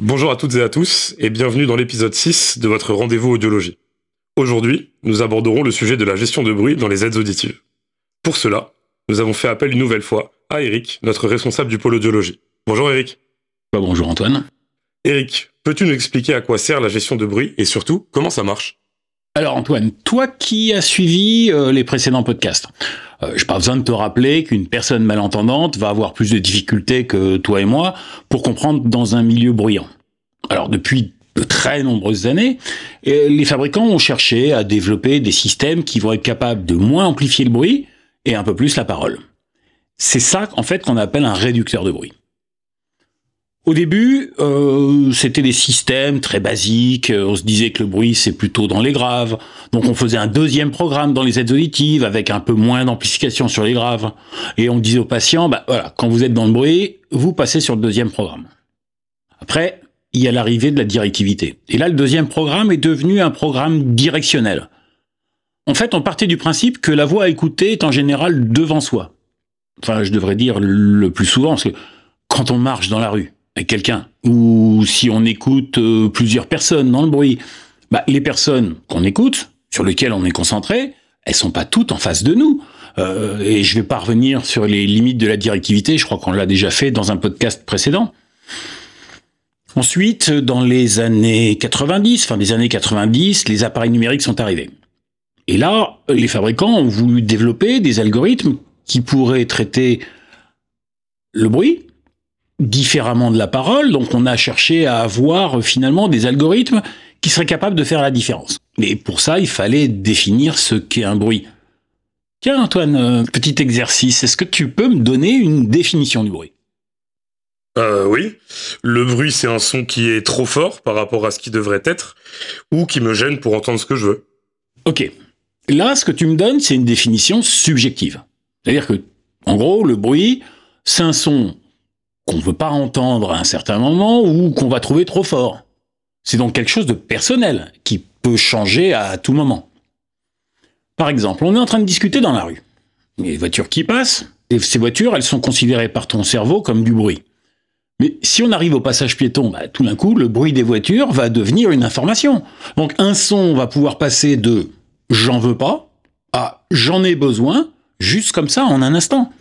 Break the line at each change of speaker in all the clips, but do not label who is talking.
Bonjour à toutes et à tous et bienvenue dans l'épisode 6 de votre rendez-vous audiologie. Aujourd'hui, nous aborderons le sujet de la gestion de bruit dans les aides auditives. Pour cela, nous avons fait appel une nouvelle fois à Eric, notre responsable du pôle audiologie. Bonjour Eric.
Bah, bonjour Antoine.
Eric, peux-tu nous expliquer à quoi sert la gestion de bruit et surtout comment ça marche?
Alors Antoine, toi qui as suivi euh, les précédents podcasts, euh, je n'ai pas besoin de te rappeler qu'une personne malentendante va avoir plus de difficultés que toi et moi pour comprendre dans un milieu bruyant. Alors depuis de très nombreuses années, les fabricants ont cherché à développer des systèmes qui vont être capables de moins amplifier le bruit et un peu plus la parole. C'est ça en fait qu'on appelle un réducteur de bruit. Au début, euh, c'était des systèmes très basiques. On se disait que le bruit, c'est plutôt dans les graves. Donc on faisait un deuxième programme dans les aides auditives avec un peu moins d'amplification sur les graves. Et on disait aux patients, bah voilà, quand vous êtes dans le bruit, vous passez sur le deuxième programme. Après, il y a l'arrivée de la directivité. Et là, le deuxième programme est devenu un programme directionnel. En fait, on partait du principe que la voix à écouter est en général devant soi. Enfin, je devrais dire le plus souvent, parce que quand on marche dans la rue, quelqu'un, ou si on écoute euh, plusieurs personnes dans le bruit, bah, les personnes qu'on écoute, sur lesquelles on est concentré, elles sont pas toutes en face de nous. Euh, et je vais pas revenir sur les limites de la directivité, je crois qu'on l'a déjà fait dans un podcast précédent. Ensuite, dans les années 90, fin des années 90, les appareils numériques sont arrivés. Et là, les fabricants ont voulu développer des algorithmes qui pourraient traiter le bruit, différemment de la parole, donc on a cherché à avoir finalement des algorithmes qui seraient capables de faire la différence. Mais pour ça, il fallait définir ce qu'est un bruit. Tiens Antoine, euh, petit exercice, est-ce que tu peux me donner une définition du bruit?
Euh, oui. Le bruit, c'est un son qui est trop fort par rapport à ce qui devrait être, ou qui me gêne pour entendre ce que je veux.
Ok. Là, ce que tu me donnes, c'est une définition subjective. C'est-à-dire que, en gros, le bruit, c'est un son qu'on ne veut pas entendre à un certain moment ou qu'on va trouver trop fort. C'est donc quelque chose de personnel qui peut changer à tout moment. Par exemple, on est en train de discuter dans la rue. Il y a des voitures qui passent, et ces voitures, elles sont considérées par ton cerveau comme du bruit. Mais si on arrive au passage piéton, bah, tout d'un coup, le bruit des voitures va devenir une information. Donc un son va pouvoir passer de j'en veux pas à j'en ai besoin, juste comme ça en un instant.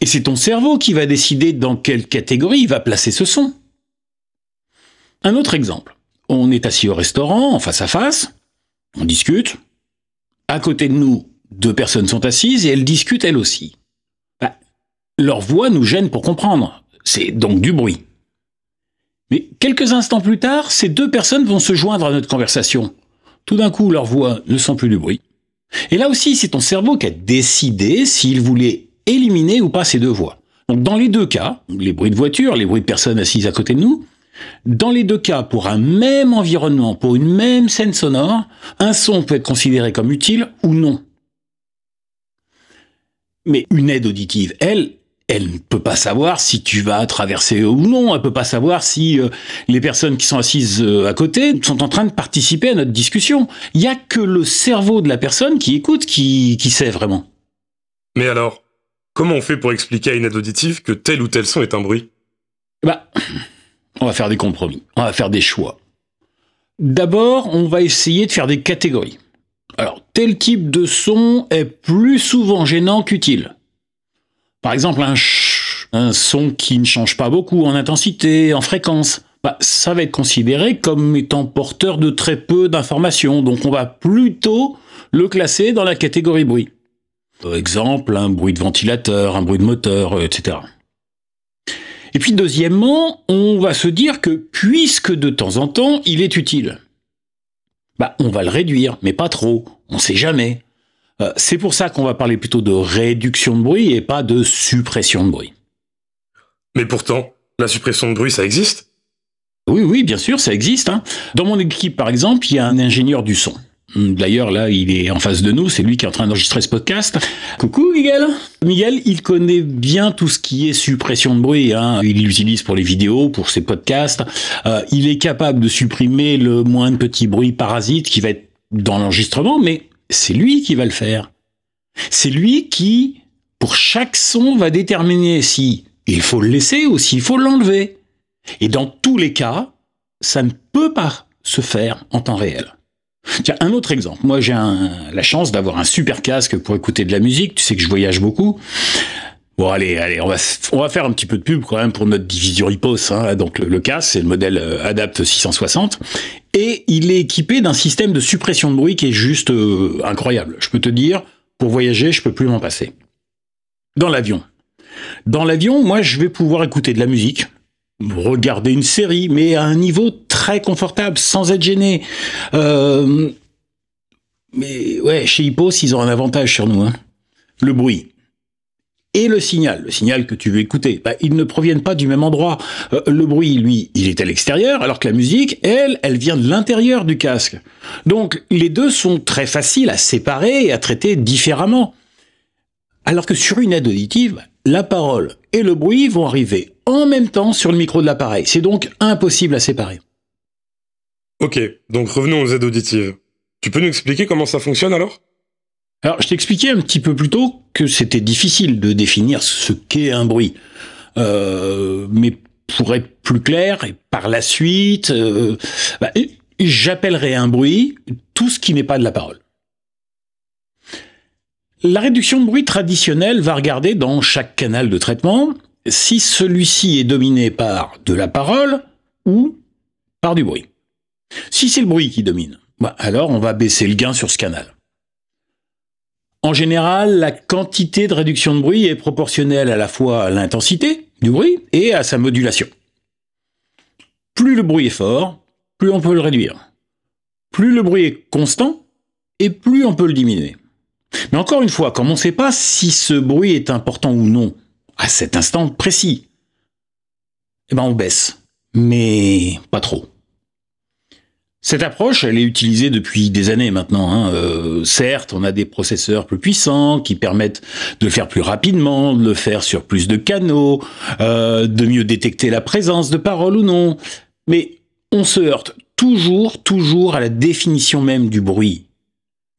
Et c'est ton cerveau qui va décider dans quelle catégorie il va placer ce son. Un autre exemple. On est assis au restaurant, en face à face, on discute. À côté de nous, deux personnes sont assises et elles discutent elles aussi. Bah, leur voix nous gêne pour comprendre. C'est donc du bruit. Mais quelques instants plus tard, ces deux personnes vont se joindre à notre conversation. Tout d'un coup, leur voix ne sent plus du bruit. Et là aussi, c'est ton cerveau qui a décidé s'il voulait éliminer ou pas ces deux voix. Donc dans les deux cas, les bruits de voiture, les bruits de personnes assises à côté de nous, dans les deux cas, pour un même environnement, pour une même scène sonore, un son peut être considéré comme utile ou non. Mais une aide auditive, elle, elle ne peut pas savoir si tu vas traverser ou non, elle peut pas savoir si euh, les personnes qui sont assises euh, à côté sont en train de participer à notre discussion. Il y a que le cerveau de la personne qui écoute qui sait vraiment.
Mais alors, Comment on fait pour expliquer à une aide auditive que tel ou tel son est un bruit?
Bah, on va faire des compromis, on va faire des choix. D'abord, on va essayer de faire des catégories. Alors, tel type de son est plus souvent gênant qu'utile. Par exemple, un un son qui ne change pas beaucoup en intensité, en fréquence, bah, ça va être considéré comme étant porteur de très peu d'informations, donc on va plutôt le classer dans la catégorie bruit. Exemple, un bruit de ventilateur, un bruit de moteur, euh, etc. Et puis deuxièmement, on va se dire que puisque de temps en temps il est utile, bah on va le réduire, mais pas trop, on sait jamais. Euh, c'est pour ça qu'on va parler plutôt de réduction de bruit et pas de suppression de bruit.
Mais pourtant, la suppression de bruit, ça existe?
Oui, oui, bien sûr, ça existe. Hein. Dans mon équipe, par exemple, il y a un ingénieur du son. D'ailleurs, là, il est en face de nous, c'est lui qui est en train d'enregistrer ce podcast. Coucou Miguel Miguel, il connaît bien tout ce qui est suppression de bruit. Hein. Il l'utilise pour les vidéos, pour ses podcasts. Euh, il est capable de supprimer le moins de petits bruits parasites qui va être dans l'enregistrement, mais c'est lui qui va le faire. C'est lui qui, pour chaque son, va déterminer si il faut le laisser ou s'il faut l'enlever. Et dans tous les cas, ça ne peut pas se faire en temps réel. Tiens, un autre exemple. Moi, j'ai la chance d'avoir un super casque pour écouter de la musique. Tu sais que je voyage beaucoup. Bon, allez, allez, on va, faire un petit peu de pub quand même pour notre division Ripos. Hein. Donc, le, casque, c'est le modèle euh, Adapt 660. Et il est équipé d'un système de suppression de bruit qui est juste euh, incroyable. Je peux te dire, pour voyager, je peux plus m'en passer. Dans l'avion. Dans l'avion, moi, je vais pouvoir écouter de la musique, regarder une série, mais à un niveau très confortable, sans être gêné. Euh, mais ouais, chez Hippos, ils ont un avantage sur nous. Hein. Le bruit. Et le signal, le signal que tu veux écouter, bah, ils ne proviennent pas du même endroit. Euh, le bruit, lui, il est à l'extérieur, alors que la musique, elle, elle vient de l'intérieur du casque. Donc les deux sont très faciles à séparer et à traiter différemment. Alors que sur une aide auditive, la parole et le bruit vont arriver en même temps sur le micro de l'appareil. C'est donc impossible à séparer.
Ok, donc revenons aux aides auditives. Tu peux nous expliquer comment ça fonctionne alors?
Alors, je t'expliquais un petit peu plus tôt que c'était difficile de définir ce qu'est un bruit. Euh, mais pour être plus clair, et par la suite, euh, bah, j'appellerai un bruit tout ce qui n'est pas de la parole. La réduction de bruit traditionnelle va regarder dans chaque canal de traitement si celui-ci est dominé par de la parole ou par du bruit. Si c'est le bruit qui domine, bah, alors on va baisser le gain sur ce canal. En général, la quantité de réduction de bruit est proportionnelle à la fois à l'intensité du bruit et à sa modulation. Plus le bruit est fort, plus on peut le réduire. Plus le bruit est constant, et plus on peut le diminuer. Mais encore une fois, comme on ne sait pas si ce bruit est important ou non à cet instant précis, eh ben on baisse, mais pas trop. Cette approche, elle est utilisée depuis des années maintenant. Hein. Euh, certes, on a des processeurs plus puissants qui permettent de le faire plus rapidement, de le faire sur plus de canaux, euh, de mieux détecter la présence de paroles ou non. Mais on se heurte toujours, toujours à la définition même du bruit.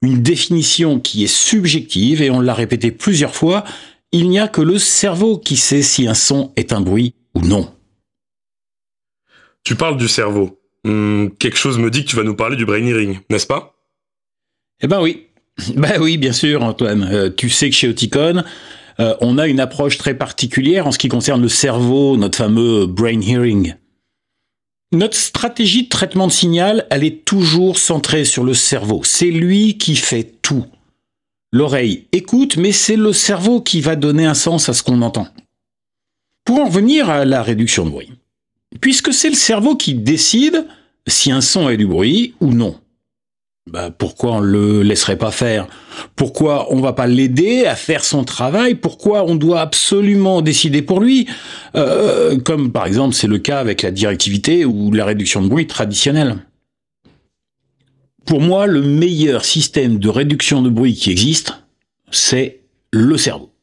Une définition qui est subjective, et on l'a répété plusieurs fois, il n'y a que le cerveau qui sait si un son est un bruit ou non.
Tu parles du cerveau. Hmm, quelque chose me dit que tu vas nous parler du brain hearing, n'est-ce pas?
Eh ben oui. Ben oui, bien sûr, Antoine. Euh, tu sais que chez Oticon, euh, on a une approche très particulière en ce qui concerne le cerveau, notre fameux brain hearing. Notre stratégie de traitement de signal, elle est toujours centrée sur le cerveau. C'est lui qui fait tout. L'oreille écoute, mais c'est le cerveau qui va donner un sens à ce qu'on entend. Pour en revenir à la réduction de bruit puisque c'est le cerveau qui décide si un son est du bruit ou non. Bah, pourquoi on le laisserait pas faire? Pourquoi on va pas l'aider à faire son travail? Pourquoi on doit absolument décider pour lui? Euh, Comme par exemple c'est le cas avec la directivité ou la réduction de bruit traditionnelle. Pour moi, le meilleur système de réduction de bruit qui existe, c'est le cerveau.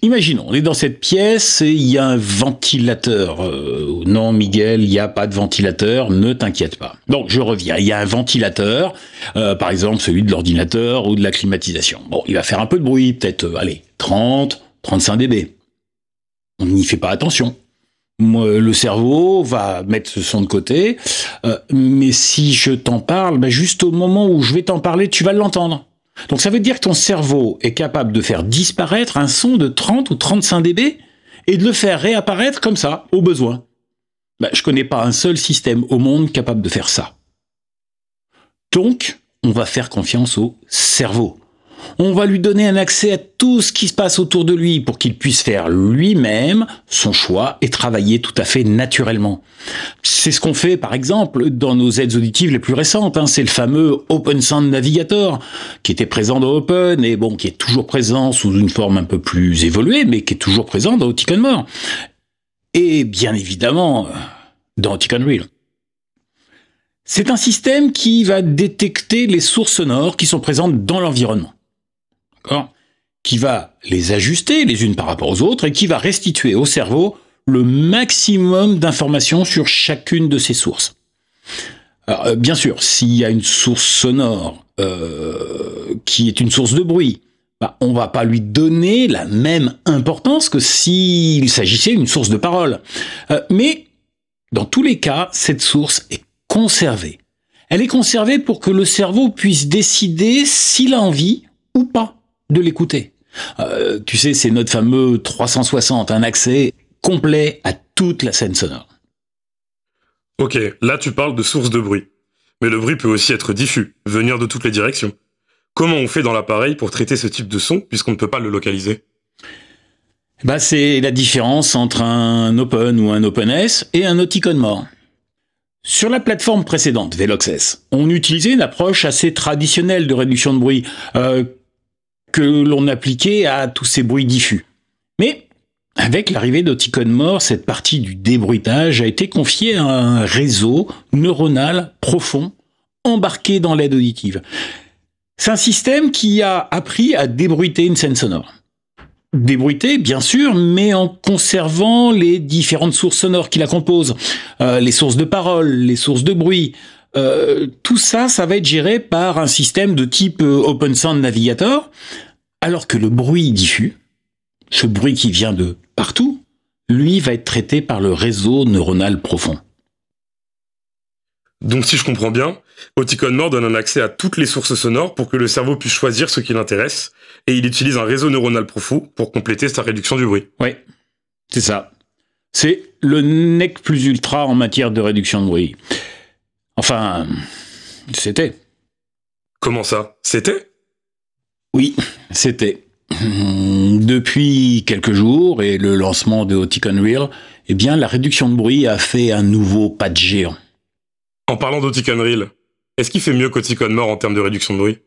Imaginons, on est dans cette pièce et il y a un ventilateur. Euh, non, Miguel, il n'y a pas de ventilateur, ne t'inquiète pas. Donc, je reviens. Il y a un ventilateur, euh, par exemple celui de l'ordinateur ou de la climatisation. Bon, il va faire un peu de bruit, peut-être, euh, allez, 30, 35 dB. On n'y fait pas attention. le cerveau va mettre ce son de côté, mais si je t'en parle, ben juste au moment où je vais t'en parler, tu vas l'entendre. Donc ça veut dire que ton cerveau est capable de faire disparaître un son de 30 ou 35 dB et de le faire réapparaître comme ça, au besoin. Ben, je connais pas un seul système au monde capable de faire ça. Donc, on va faire confiance au cerveau on va lui donner un accès à tout ce qui se passe autour de lui pour qu'il puisse faire lui-même son choix et travailler tout à fait naturellement. C'est ce qu'on fait par exemple dans nos aides auditives les plus récentes. Hein. C'est le fameux Open Sound Navigator qui était présent dans Open et bon qui est toujours présent sous une forme un peu plus évoluée, mais qui est toujours présent dans Oticon More. Et bien évidemment dans Oticon Real. C'est un système qui va détecter les sources sonores qui sont présentes dans l'environnement qui va les ajuster les unes par rapport aux autres et qui va restituer au cerveau le maximum d'informations sur chacune de ces sources. Euh, bien sûr, s'il y a une source sonore euh, qui est une source de bruit, bah, on va pas lui donner la même importance que s'il s'agissait d'une source de parole. Euh, mais dans tous les cas, cette source est conservée. Elle est conservée pour que le cerveau puisse décider s'il a envie ou pas de l'écouter. Euh, tu sais, c'est notre fameux 360, un accès complet à toute la scène sonore.
Ok, là tu parles de source de bruit. Mais le bruit peut aussi être diffus, venir de toutes les directions. Comment on fait dans l'appareil pour traiter ce type de son puisqu'on ne peut pas le localiser?
Bah, C'est la différence entre un Open ou un OpenS et un Oticon More. Sur la plateforme précédente, Velox on utilisait une approche assez traditionnelle de réduction de bruit euh, que l'on appliquait à tous ces bruits diffus. Mais avec l'arrivée d'Oticon More, cette partie du débruitage a été confiée à un réseau neuronal profond embarqué dans l'aide auditive. C'est un système qui a appris à débruiter une scène sonore. Débruiter, bien sûr, mais en conservant les différentes sources sonores qui la composent, euh, les sources de parole, les sources de bruit. Euh, tout ça, ça va être géré par un système de type euh, Open Sound Navigator, alors que le bruit diffus, ce bruit qui vient de partout, lui va être traité par le réseau neuronal profond.
Donc si je comprends bien, Oticon More donne un accès à toutes les sources sonores pour que le cerveau puisse choisir ce qui l'intéresse, et il utilise un réseau neuronal profond pour compléter sa réduction du bruit.
Oui, c'est ça. C'est le nec plus ultra en matière de réduction de bruit. Enfin, c'était.
Comment ça? C'était?
Oui, c'était. Depuis quelques jours et le lancement de Oticon Real, eh bien, la réduction de bruit a fait un nouveau pas de géant.
En parlant d'Oticon Real, est-ce qu'il fait mieux qu'Oticon More en termes de réduction de bruit?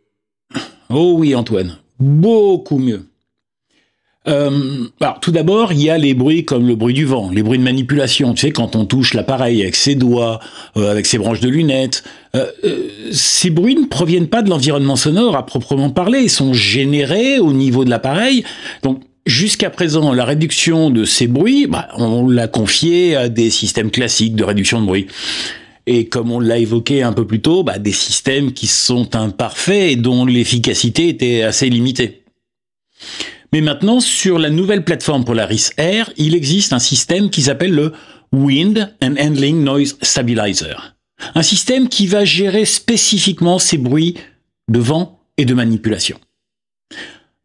Oh oui, Antoine, beaucoup mieux. Euh, alors, tout d'abord, il y a les bruits comme le bruit du vent, les bruits de manipulation. Tu sais, quand on touche l'appareil avec ses doigts, euh, avec ses branches de lunettes. Euh, ces bruits ne proviennent pas de l'environnement sonore à proprement parler. Ils sont générés au niveau de l'appareil. Donc, jusqu'à présent, la réduction de ces bruits, bah, on l'a confié à des systèmes classiques de réduction de bruit et comme on l'a évoqué un peu plus tôt, bah, des systèmes qui sont imparfaits et dont l'efficacité était assez limitée. Mais maintenant, sur la nouvelle plateforme Polaris Air, il existe un système qui s'appelle le Wind and Handling Noise Stabilizer. Un système qui va gérer spécifiquement ces bruits de vent et de manipulation.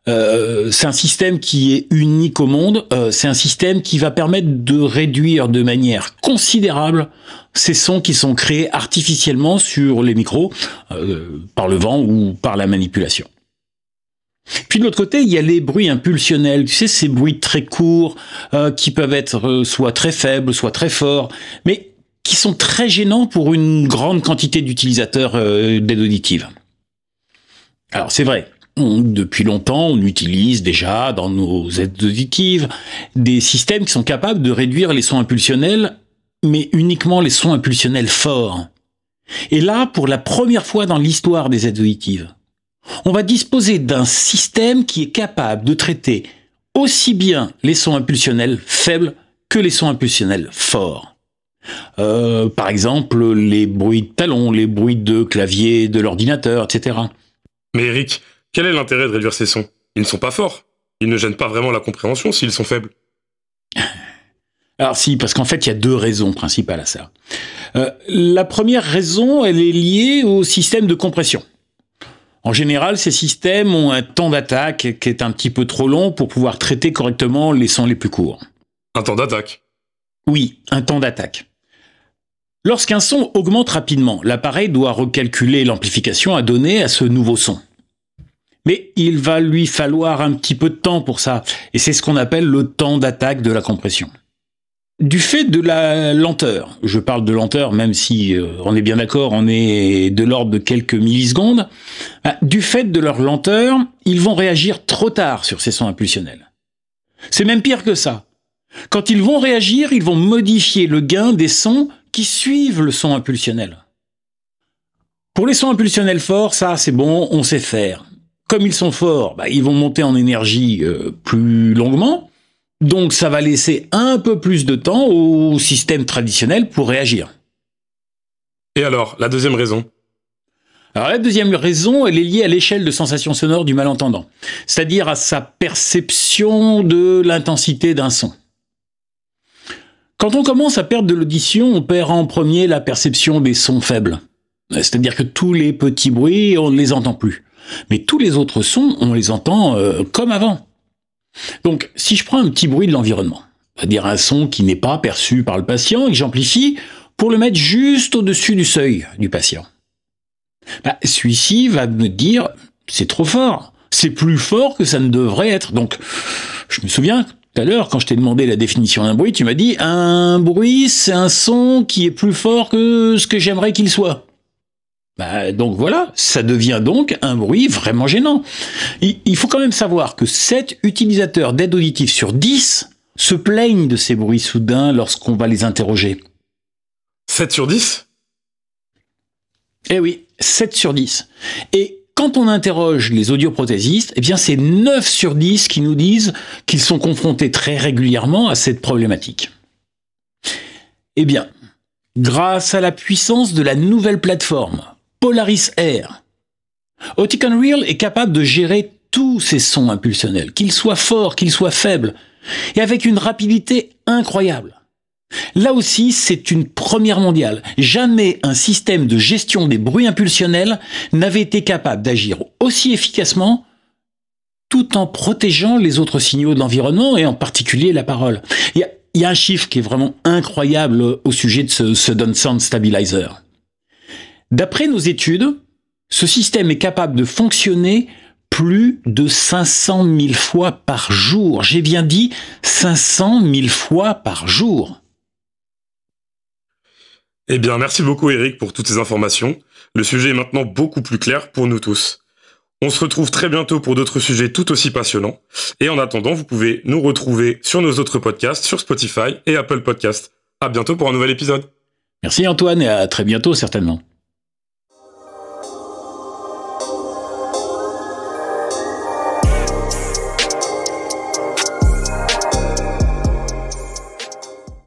Euh, c'est un système qui est unique au monde. Euh, c'est un système qui va permettre de réduire de manière considérable ces sons qui sont créés artificiellement sur les micros euh, par le vent ou par la manipulation. Puis de l'autre côté, il y a les bruits impulsionnels. Tu sais, ces bruits très courts qui peuvent être soit très faibles, soit très forts, mais qui sont très gênants pour une grande quantité d'utilisateurs d'aide auditive. Alors c'est vrai, depuis longtemps, on utilise déjà dans nos aides auditives des systèmes qui sont capables de réduire les sons impulsionnels, mais uniquement les sons impulsionnels forts. Et là, pour la première fois dans l'histoire des aides auditives, on va disposer d'un système qui est capable de traiter aussi bien les sons impulsionnels faibles que les sons impulsionnels forts. Euh, par exemple, les bruits de talons, les bruits de clavier de l'ordinateur, etc.
Mais Eric, quel est l'intérêt de réduire ces sons? Ils ne sont pas forts. Ils ne gênent pas vraiment la compréhension s'ils sont faibles.
Alors si, parce qu'en fait, il y a deux raisons principales à ça. Euh, la première raison, elle est liée au système de compression. En général, ces systèmes ont un temps d'attaque qui est un petit peu trop long pour pouvoir traiter correctement les sons les plus courts.
Un temps d'attaque
Oui, un temps d'attaque. Lorsqu'un son augmente rapidement, l'appareil doit recalculer l'amplification à donner à ce nouveau son. Mais il va lui falloir un petit peu de temps pour ça. Et c'est ce qu'on appelle le temps d'attaque de la compression. Du fait de la lenteur, je parle de lenteur même si euh, on est bien d'accord, on est de l'ordre de quelques millisecondes, bah, du fait de leur lenteur, ils vont réagir trop tard sur ces sons impulsionnels. C'est même pire que ça. Quand ils vont réagir, ils vont modifier le gain des sons qui suivent le son impulsionnel. Pour les sons impulsionnels forts, ça c'est bon, on sait faire comme ils sont forts, bah, ils vont monter en énergie euh, plus longuement. Donc ça va laisser un peu plus de temps au système traditionnel pour réagir.
Et alors, la deuxième raison?
Alors la deuxième raison, elle est liée à l'échelle de sensation sonore du malentendant, c'est-à-dire à sa perception de l'intensité d'un son. Quand on commence à perdre de l'audition, on perd en premier la perception des sons faibles. C'est-à-dire que tous les petits bruits, on ne les entend plus. Mais tous les autres sons, on les entend euh, comme avant. Donc, si je prends un petit bruit de l'environnement, c'est-à-dire un son qui n'est pas perçu par le patient et que j'amplifie pour le mettre juste au-dessus du seuil du patient, bah, celui-ci va me dire c'est trop fort, c'est plus fort que ça ne devrait être. Donc, je me souviens tout à l'heure, quand je t'ai demandé la définition d'un bruit, tu m'as dit un bruit, c'est un son qui est plus fort que ce que j'aimerais qu'il soit. Bah, donc voilà, ça devient donc un bruit vraiment gênant. Il, faut quand même savoir que 7 utilisateurs d'aide auditive sur 10 se plaignent de ces bruits soudains lorsqu'on va les interroger.
7 sur 10
Eh oui, 7 sur 10. Et quand on interroge les audioprothésistes, eh bien c'est 9 sur 10 qui nous disent qu'ils sont confrontés très régulièrement à cette problématique. Eh bien, grâce à la puissance de la nouvelle plateforme Polaris Air, Oticon Real est capable de gérer tous ces sons impulsionnels, qu'ils soient forts, qu'ils soient faibles, et avec une rapidité incroyable. Là aussi, c'est une première mondiale. Jamais un système de gestion des bruits impulsionnels n'avait été capable d'agir aussi efficacement tout en protégeant les autres signaux de l'environnement et en particulier la parole. Il y a, un chiffre qui est vraiment incroyable au sujet de ce, ce Sound Stabilizer. D'après nos études, ce système est capable de fonctionner plus de 500 000 fois par jour. J'ai bien dit 500 000 fois par jour.
Eh bien, merci beaucoup Eric pour toutes ces informations. Le sujet est maintenant beaucoup plus clair pour nous tous. On se retrouve très bientôt pour d'autres sujets tout aussi passionnants. Et en attendant, vous pouvez nous retrouver sur nos autres podcasts, sur Spotify et Apple Podcasts. À bientôt pour un nouvel épisode.
Merci Antoine et à très bientôt certainement.